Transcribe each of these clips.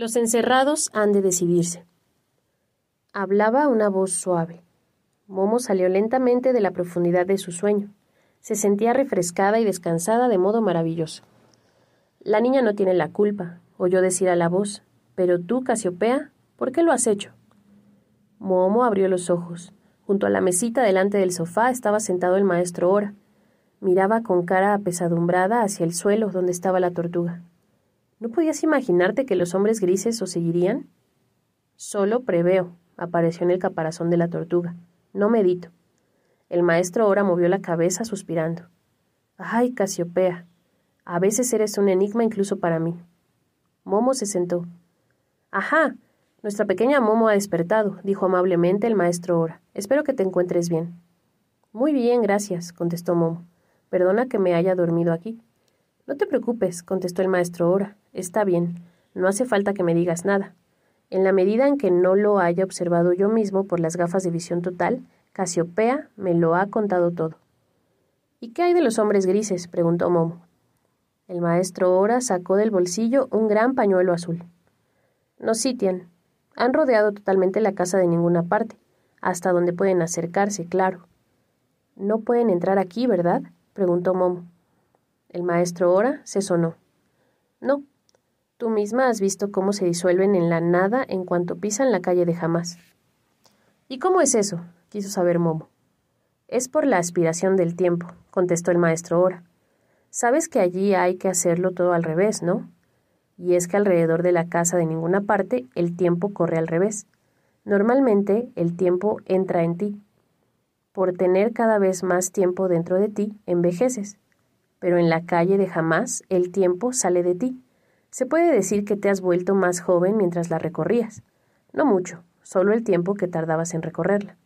Los encerrados han de decidirse. Hablaba una voz suave. Momo salió lentamente de la profundidad de su sueño. Se sentía refrescada y descansada de modo maravilloso. La niña no tiene la culpa, oyó decir a la voz. Pero tú, Casiopea, ¿por qué lo has hecho? Momo abrió los ojos. Junto a la mesita delante del sofá estaba sentado el maestro Ora. Miraba con cara apesadumbrada hacia el suelo donde estaba la tortuga. ¿No podías imaginarte que los hombres grises os seguirían? Solo preveo, apareció en el caparazón de la tortuga. No medito. El maestro ahora movió la cabeza suspirando. Ay, Casiopea. A veces eres un enigma incluso para mí. Momo se sentó. Ajá. Nuestra pequeña Momo ha despertado, dijo amablemente el maestro Ora. Espero que te encuentres bien. Muy bien, gracias, contestó Momo. Perdona que me haya dormido aquí. No te preocupes, contestó el maestro Ora. Está bien. No hace falta que me digas nada. En la medida en que no lo haya observado yo mismo por las gafas de visión total, Casiopea me lo ha contado todo. ¿Y qué hay de los hombres grises? preguntó Momo. El maestro Ora sacó del bolsillo un gran pañuelo azul. Nos sitian. Han rodeado totalmente la casa de ninguna parte, hasta donde pueden acercarse, claro. No pueden entrar aquí, ¿verdad? preguntó Momo. El maestro Ora se sonó. No. Tú misma has visto cómo se disuelven en la nada en cuanto pisan la calle de jamás. ¿Y cómo es eso? quiso saber Momo. Es por la aspiración del tiempo, contestó el maestro Ora. Sabes que allí hay que hacerlo todo al revés, ¿no? Y es que alrededor de la casa de ninguna parte el tiempo corre al revés. Normalmente el tiempo entra en ti. Por tener cada vez más tiempo dentro de ti, envejeces pero en la calle de jamás el tiempo sale de ti. Se puede decir que te has vuelto más joven mientras la recorrías. No mucho, solo el tiempo que tardabas en recorrerla.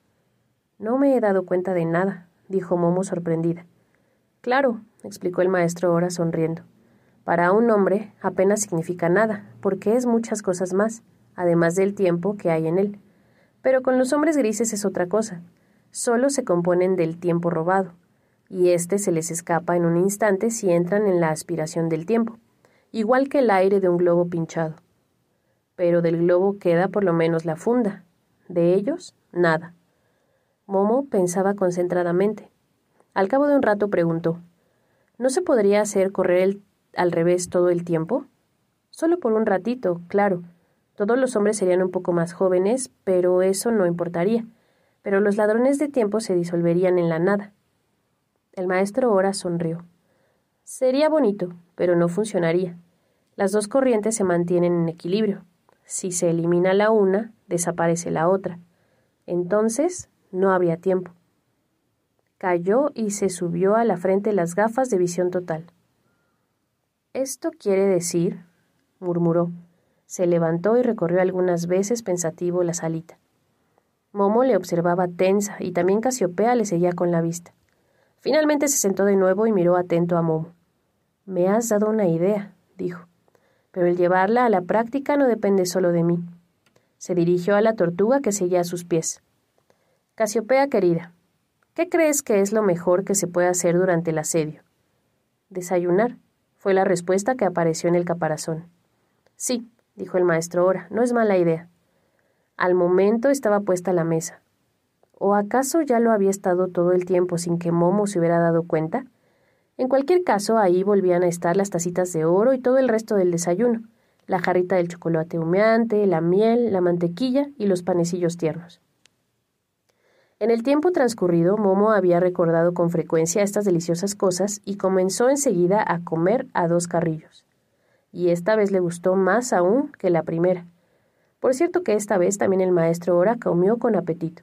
No me he dado cuenta de nada, dijo Momo sorprendida. Claro, explicó el maestro ahora sonriendo. Para un hombre apenas significa nada, porque es muchas cosas más, además del tiempo que hay en él. Pero con los hombres grises es otra cosa. Solo se componen del tiempo robado y éste se les escapa en un instante si entran en la aspiración del tiempo, igual que el aire de un globo pinchado. Pero del globo queda por lo menos la funda, de ellos, nada. Momo pensaba concentradamente. Al cabo de un rato preguntó ¿No se podría hacer correr al revés todo el tiempo? Solo por un ratito, claro. Todos los hombres serían un poco más jóvenes, pero eso no importaría. Pero los ladrones de tiempo se disolverían en la nada. El maestro Ora sonrió. Sería bonito, pero no funcionaría. Las dos corrientes se mantienen en equilibrio. Si se elimina la una, desaparece la otra. Entonces, no habría tiempo. Cayó y se subió a la frente las gafas de visión total. Esto quiere decir, murmuró. Se levantó y recorrió algunas veces pensativo la salita. Momo le observaba tensa y también Casiopea le seguía con la vista. Finalmente se sentó de nuevo y miró atento a Momo. Me has dado una idea, dijo. Pero el llevarla a la práctica no depende solo de mí. Se dirigió a la tortuga que seguía a sus pies. Casiopea querida, ¿qué crees que es lo mejor que se puede hacer durante el asedio? Desayunar, fue la respuesta que apareció en el caparazón. Sí, dijo el maestro Ora, no es mala idea. Al momento estaba puesta la mesa. ¿O acaso ya lo había estado todo el tiempo sin que Momo se hubiera dado cuenta? En cualquier caso, ahí volvían a estar las tacitas de oro y todo el resto del desayuno, la jarrita del chocolate humeante, la miel, la mantequilla y los panecillos tiernos. En el tiempo transcurrido, Momo había recordado con frecuencia estas deliciosas cosas y comenzó enseguida a comer a dos carrillos. Y esta vez le gustó más aún que la primera. Por cierto que esta vez también el maestro Ora comió con apetito.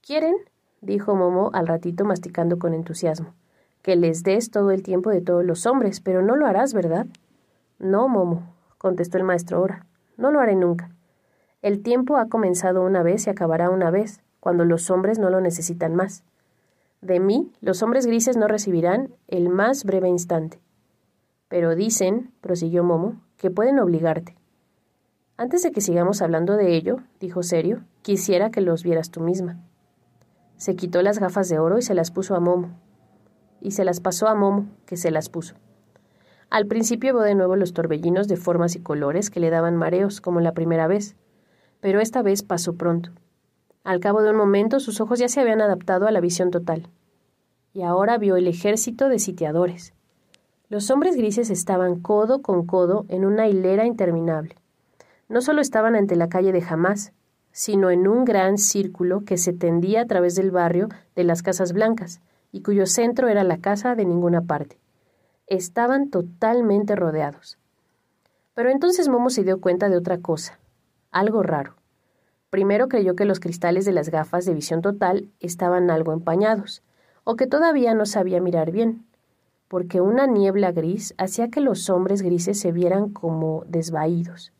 ¿Quieren? dijo Momo al ratito masticando con entusiasmo. Que les des todo el tiempo de todos los hombres, pero no lo harás, ¿verdad? No, Momo, contestó el maestro Ora. No lo haré nunca. El tiempo ha comenzado una vez y acabará una vez, cuando los hombres no lo necesitan más. De mí, los hombres grises no recibirán el más breve instante. Pero dicen, prosiguió Momo, que pueden obligarte. Antes de que sigamos hablando de ello, dijo serio, quisiera que los vieras tú misma. Se quitó las gafas de oro y se las puso a Momo. Y se las pasó a Momo, que se las puso. Al principio vio de nuevo los torbellinos de formas y colores que le daban mareos, como la primera vez, pero esta vez pasó pronto. Al cabo de un momento sus ojos ya se habían adaptado a la visión total. Y ahora vio el ejército de sitiadores. Los hombres grises estaban codo con codo en una hilera interminable. No solo estaban ante la calle de Jamás, sino en un gran círculo que se tendía a través del barrio de las Casas Blancas, y cuyo centro era la casa de ninguna parte. Estaban totalmente rodeados. Pero entonces Momo se dio cuenta de otra cosa, algo raro. Primero creyó que los cristales de las gafas de visión total estaban algo empañados, o que todavía no sabía mirar bien, porque una niebla gris hacía que los hombres grises se vieran como desvaídos.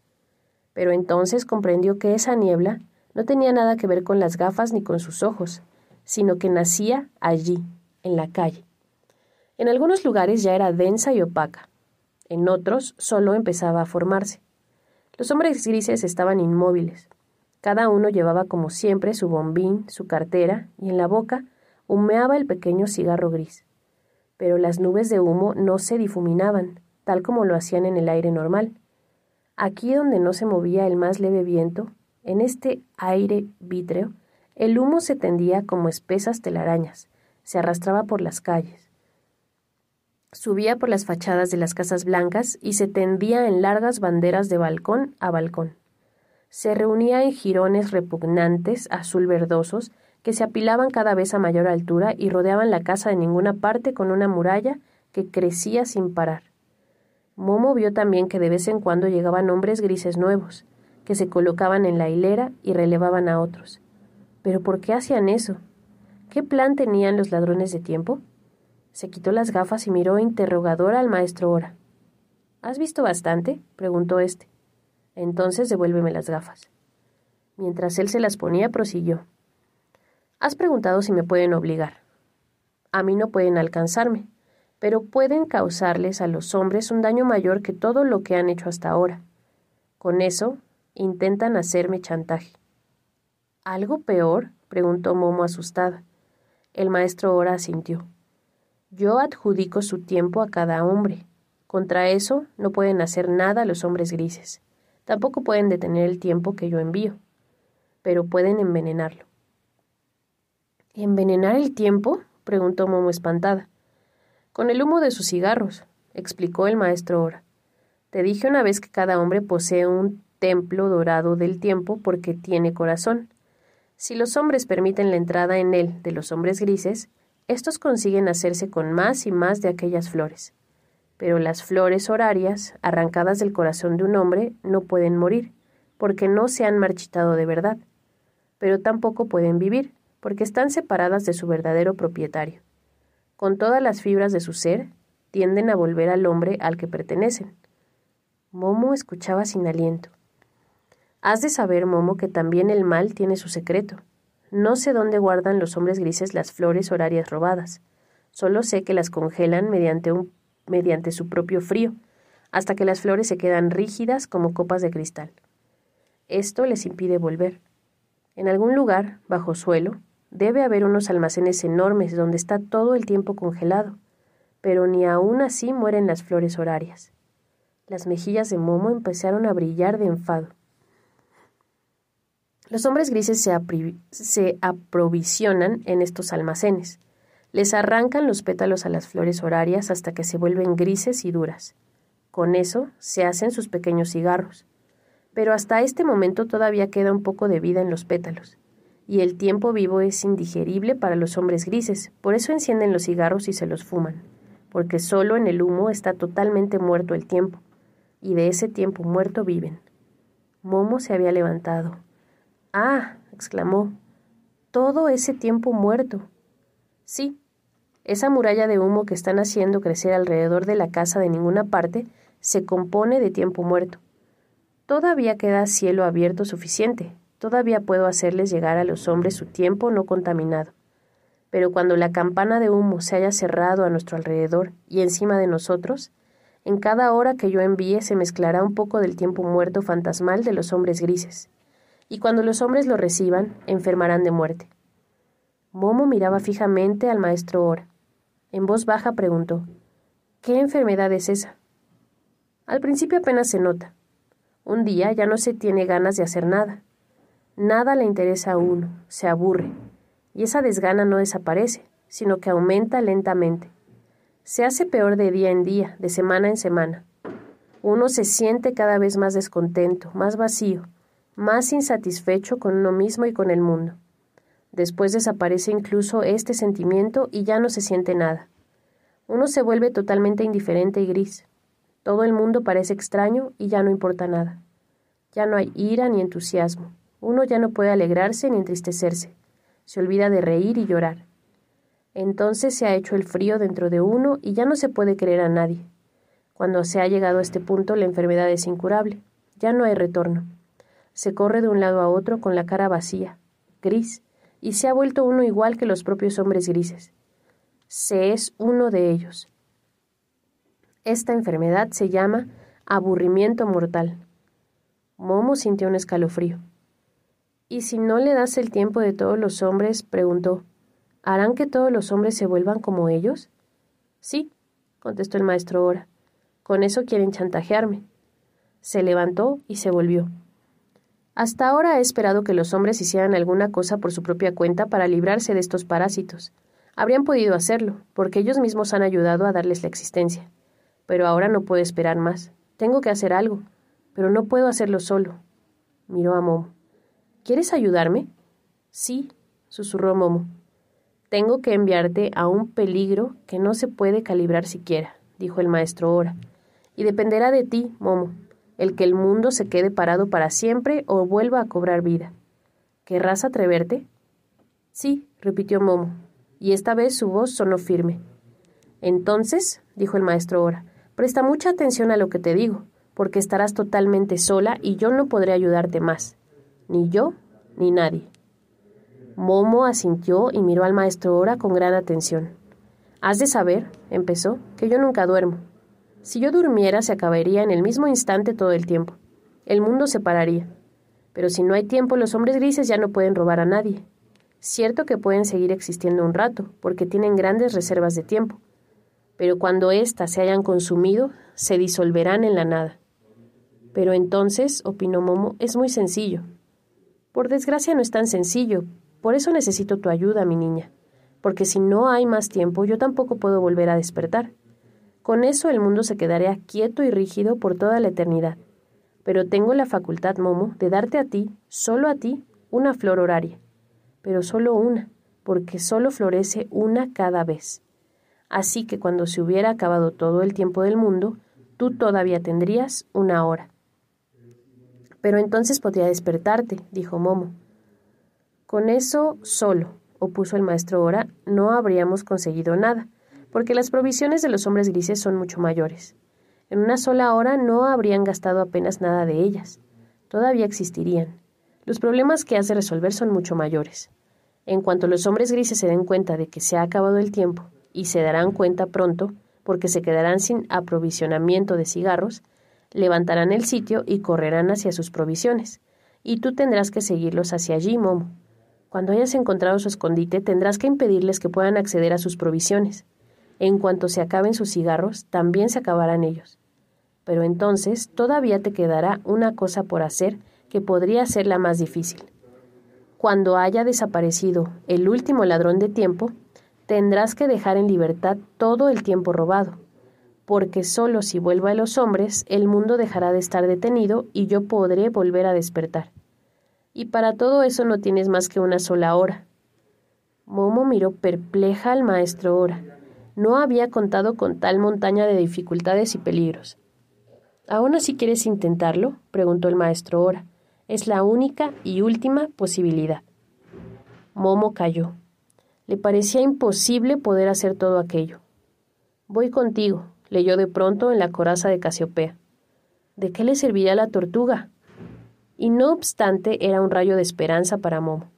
Pero entonces comprendió que esa niebla no tenía nada que ver con las gafas ni con sus ojos, sino que nacía allí, en la calle. En algunos lugares ya era densa y opaca, en otros solo empezaba a formarse. Los hombres grises estaban inmóviles. Cada uno llevaba como siempre su bombín, su cartera, y en la boca humeaba el pequeño cigarro gris. Pero las nubes de humo no se difuminaban, tal como lo hacían en el aire normal. Aquí donde no se movía el más leve viento, en este aire vítreo, el humo se tendía como espesas telarañas, se arrastraba por las calles Subía por las fachadas de las casas blancas y se tendía en largas banderas de balcón a balcón. Se reunía en jirones repugnantes, azul verdosos, que se apilaban cada vez a mayor altura y rodeaban la casa de ninguna parte con una muralla que crecía sin parar. Momo vio también que de vez en cuando llegaban hombres grises nuevos, que se colocaban en la hilera y relevaban a otros. ¿Pero por qué hacían eso? ¿Qué plan tenían los ladrones de tiempo? Se quitó las gafas y miró interrogadora al maestro Ora. ¿Has visto bastante? preguntó éste. Entonces devuélveme las gafas. Mientras él se las ponía, prosiguió. Has preguntado si me pueden obligar. A mí no pueden alcanzarme, pero pueden causarles a los hombres un daño mayor que todo lo que han hecho hasta ahora. Con eso, intentan hacerme chantaje. ¿Algo peor? preguntó Momo asustada. El maestro Ora asintió. Yo adjudico su tiempo a cada hombre. Contra eso no pueden hacer nada los hombres grises. Tampoco pueden detener el tiempo que yo envío. Pero pueden envenenarlo. ¿Envenenar el tiempo? preguntó Momo espantada. Con el humo de sus cigarros, explicó el maestro Ora. Te dije una vez que cada hombre posee un templo dorado del tiempo porque tiene corazón. Si los hombres permiten la entrada en él de los hombres grises, estos consiguen hacerse con más y más de aquellas flores. Pero las flores horarias, arrancadas del corazón de un hombre, no pueden morir, porque no se han marchitado de verdad. Pero tampoco pueden vivir, porque están separadas de su verdadero propietario. Con todas las fibras de su ser, tienden a volver al hombre al que pertenecen. Momo escuchaba sin aliento. Has de saber, Momo, que también el mal tiene su secreto. No sé dónde guardan los hombres grises las flores horarias robadas. Solo sé que las congelan mediante, un, mediante su propio frío, hasta que las flores se quedan rígidas como copas de cristal. Esto les impide volver. En algún lugar, bajo suelo, debe haber unos almacenes enormes donde está todo el tiempo congelado, pero ni aún así mueren las flores horarias. Las mejillas de Momo empezaron a brillar de enfado. Los hombres grises se, aprovisionan en estos almacenes. Les arrancan los pétalos a las flores horarias hasta que se vuelven grises y duras. Con eso se hacen sus pequeños cigarros. Pero hasta este momento todavía queda un poco de vida en los pétalos. Y el tiempo vivo es indigerible para los hombres grises, por eso encienden los cigarros y se los fuman, porque solo en el humo está totalmente muerto el tiempo, y de ese tiempo muerto viven. Momo se había levantado. Ah, exclamó, todo ese tiempo muerto. Sí, esa muralla de humo que están haciendo crecer alrededor de la casa de ninguna parte se compone de tiempo muerto. Todavía queda cielo abierto suficiente, todavía puedo hacerles llegar a los hombres su tiempo no contaminado. Pero cuando la campana de humo se haya cerrado a nuestro alrededor y encima de nosotros, en cada hora que yo envíe se mezclará un poco del tiempo muerto fantasmal de los hombres grises y cuando los hombres lo reciban, enfermarán de muerte. Momo miraba fijamente al maestro Ora. En voz baja preguntó, ¿Qué enfermedad es esa? Al principio apenas se nota. Un día ya no se tiene ganas de hacer nada. Nada le interesa a uno, se aburre, y esa desgana no desaparece, sino que aumenta lentamente. Se hace peor de día en día, de semana en semana. Uno se siente cada vez más descontento, más vacío, más insatisfecho con uno mismo y con el mundo. Después desaparece incluso este sentimiento y ya no se siente nada. Uno se vuelve totalmente indiferente y gris. Todo el mundo parece extraño y ya no importa nada. Ya no hay ira ni entusiasmo. Uno ya no puede alegrarse ni entristecerse. Se olvida de reír y llorar. Entonces se ha hecho el frío dentro de uno y ya no se puede creer a nadie. Cuando se ha llegado a este punto la enfermedad es incurable. Ya no hay retorno. Se corre de un lado a otro con la cara vacía, gris, y se ha vuelto uno igual que los propios hombres grises. Se es uno de ellos. Esta enfermedad se llama aburrimiento mortal. Momo sintió un escalofrío. ¿Y si no le das el tiempo de todos los hombres? preguntó. ¿Harán que todos los hombres se vuelvan como ellos? Sí, contestó el maestro Ora. Con eso quieren chantajearme. Se levantó y se volvió. Hasta ahora he esperado que los hombres hicieran alguna cosa por su propia cuenta para librarse de estos parásitos. Habrían podido hacerlo, porque ellos mismos han ayudado a darles la existencia. Pero ahora no puedo esperar más. Tengo que hacer algo, pero no puedo hacerlo solo. Miró a Momo. ¿Quieres ayudarme? Sí, susurró Momo. Tengo que enviarte a un peligro que no se puede calibrar siquiera, dijo el maestro Ora. Y dependerá de ti, Momo el que el mundo se quede parado para siempre o vuelva a cobrar vida. ¿Querrás atreverte? Sí, repitió Momo, y esta vez su voz sonó firme. Entonces, dijo el maestro Ora, presta mucha atención a lo que te digo, porque estarás totalmente sola y yo no podré ayudarte más. Ni yo, ni nadie. Momo asintió y miró al maestro Ora con gran atención. Has de saber, empezó, que yo nunca duermo. Si yo durmiera, se acabaría en el mismo instante todo el tiempo. El mundo se pararía. Pero si no hay tiempo, los hombres grises ya no pueden robar a nadie. Cierto que pueden seguir existiendo un rato, porque tienen grandes reservas de tiempo. Pero cuando éstas se hayan consumido, se disolverán en la nada. Pero entonces, opinó Momo, es muy sencillo. Por desgracia no es tan sencillo, por eso necesito tu ayuda, mi niña, porque si no hay más tiempo, yo tampoco puedo volver a despertar. Con eso el mundo se quedaría quieto y rígido por toda la eternidad. Pero tengo la facultad, Momo, de darte a ti, solo a ti, una flor horaria. Pero solo una, porque solo florece una cada vez. Así que cuando se hubiera acabado todo el tiempo del mundo, tú todavía tendrías una hora. Pero entonces podría despertarte, dijo Momo. Con eso solo, opuso el maestro Ora, no habríamos conseguido nada porque las provisiones de los hombres grises son mucho mayores. En una sola hora no habrían gastado apenas nada de ellas. Todavía existirían. Los problemas que has de resolver son mucho mayores. En cuanto los hombres grises se den cuenta de que se ha acabado el tiempo, y se darán cuenta pronto, porque se quedarán sin aprovisionamiento de cigarros, levantarán el sitio y correrán hacia sus provisiones. Y tú tendrás que seguirlos hacia allí, Momo. Cuando hayas encontrado su escondite, tendrás que impedirles que puedan acceder a sus provisiones. En cuanto se acaben sus cigarros, también se acabarán ellos. Pero entonces todavía te quedará una cosa por hacer que podría ser la más difícil. Cuando haya desaparecido el último ladrón de tiempo, tendrás que dejar en libertad todo el tiempo robado, porque solo si vuelvo a los hombres el mundo dejará de estar detenido y yo podré volver a despertar. Y para todo eso no tienes más que una sola hora. Momo miró perpleja al maestro Ora no había contado con tal montaña de dificultades y peligros. ¿Aún así quieres intentarlo? preguntó el maestro Ora. Es la única y última posibilidad. Momo cayó. Le parecía imposible poder hacer todo aquello. Voy contigo, leyó de pronto en la coraza de Casiopea. ¿De qué le serviría la tortuga? Y no obstante era un rayo de esperanza para Momo.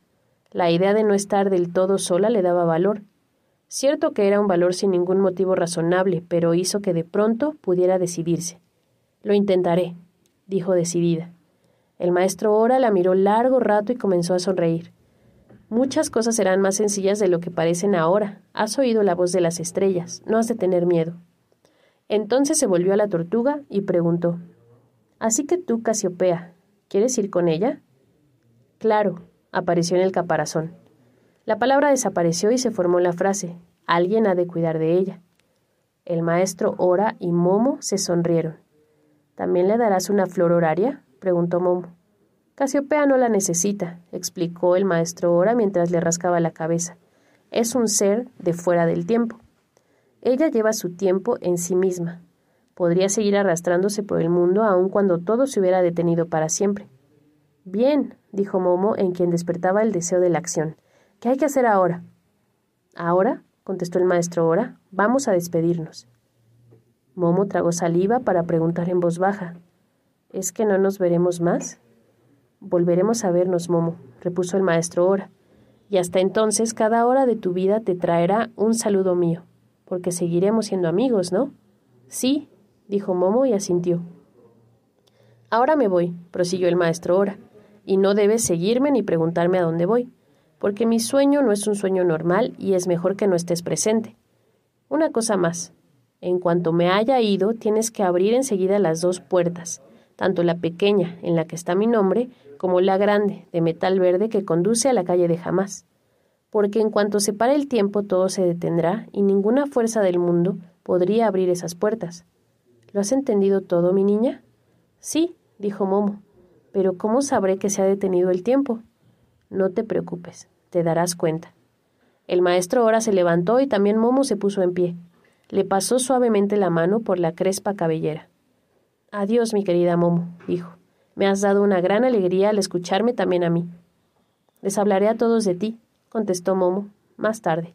La idea de no estar del todo sola le daba valor, Cierto que era un valor sin ningún motivo razonable, pero hizo que de pronto pudiera decidirse. Lo intentaré, dijo decidida. El maestro Ora la miró largo rato y comenzó a sonreír. Muchas cosas serán más sencillas de lo que parecen ahora. Has oído la voz de las estrellas, no has de tener miedo. Entonces se volvió a la tortuga y preguntó Así que tú, Casiopea, ¿quieres ir con ella? Claro, apareció en el caparazón. La palabra desapareció y se formó la frase Alguien ha de cuidar de ella. El maestro Ora y Momo se sonrieron. ¿También le darás una flor horaria? preguntó Momo. Casiopea no la necesita, explicó el maestro Ora mientras le rascaba la cabeza. Es un ser de fuera del tiempo. Ella lleva su tiempo en sí misma. Podría seguir arrastrándose por el mundo aun cuando todo se hubiera detenido para siempre. Bien, dijo Momo, en quien despertaba el deseo de la acción. ¿Qué hay que hacer ahora? ¿Ahora? contestó el maestro Ora. Vamos a despedirnos. Momo tragó saliva para preguntar en voz baja. ¿Es que no nos veremos más? Volveremos a vernos, Momo, repuso el maestro Ora. Y hasta entonces cada hora de tu vida te traerá un saludo mío, porque seguiremos siendo amigos, ¿no? Sí, dijo Momo y asintió. Ahora me voy, prosiguió el maestro Ora, y no debes seguirme ni preguntarme a dónde voy, porque mi sueño no es un sueño normal y es mejor que no estés presente. Una cosa más, en cuanto me haya ido, tienes que abrir enseguida las dos puertas, tanto la pequeña, en la que está mi nombre, como la grande, de metal verde, que conduce a la calle de Jamás. Porque en cuanto se pare el tiempo todo se detendrá y ninguna fuerza del mundo podría abrir esas puertas. ¿Lo has entendido todo, mi niña? Sí, dijo Momo. Pero ¿cómo sabré que se ha detenido el tiempo? No te preocupes, te darás cuenta. El maestro ahora se levantó y también Momo se puso en pie. Le pasó suavemente la mano por la crespa cabellera. Adiós, mi querida Momo, dijo. Me has dado una gran alegría al escucharme también a mí. Les hablaré a todos de ti, contestó Momo, más tarde.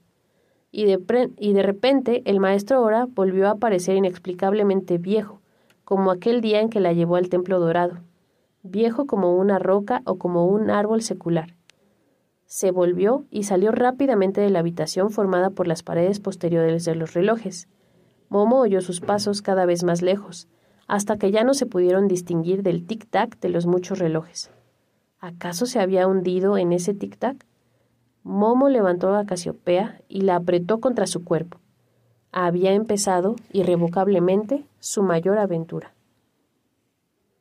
Y de, y de repente el maestro Ora volvió a parecer inexplicablemente viejo, como aquel día en que la llevó al templo dorado, viejo como una roca o como un árbol secular. Se volvió y salió rápidamente de la habitación formada por las paredes posteriores de los relojes. Momo oyó sus pasos cada vez más lejos, hasta que ya no se pudieron distinguir del tic-tac de los muchos relojes. ¿Acaso se había hundido en ese tic-tac? Momo levantó a Casiopea y la apretó contra su cuerpo. Había empezado irrevocablemente su mayor aventura.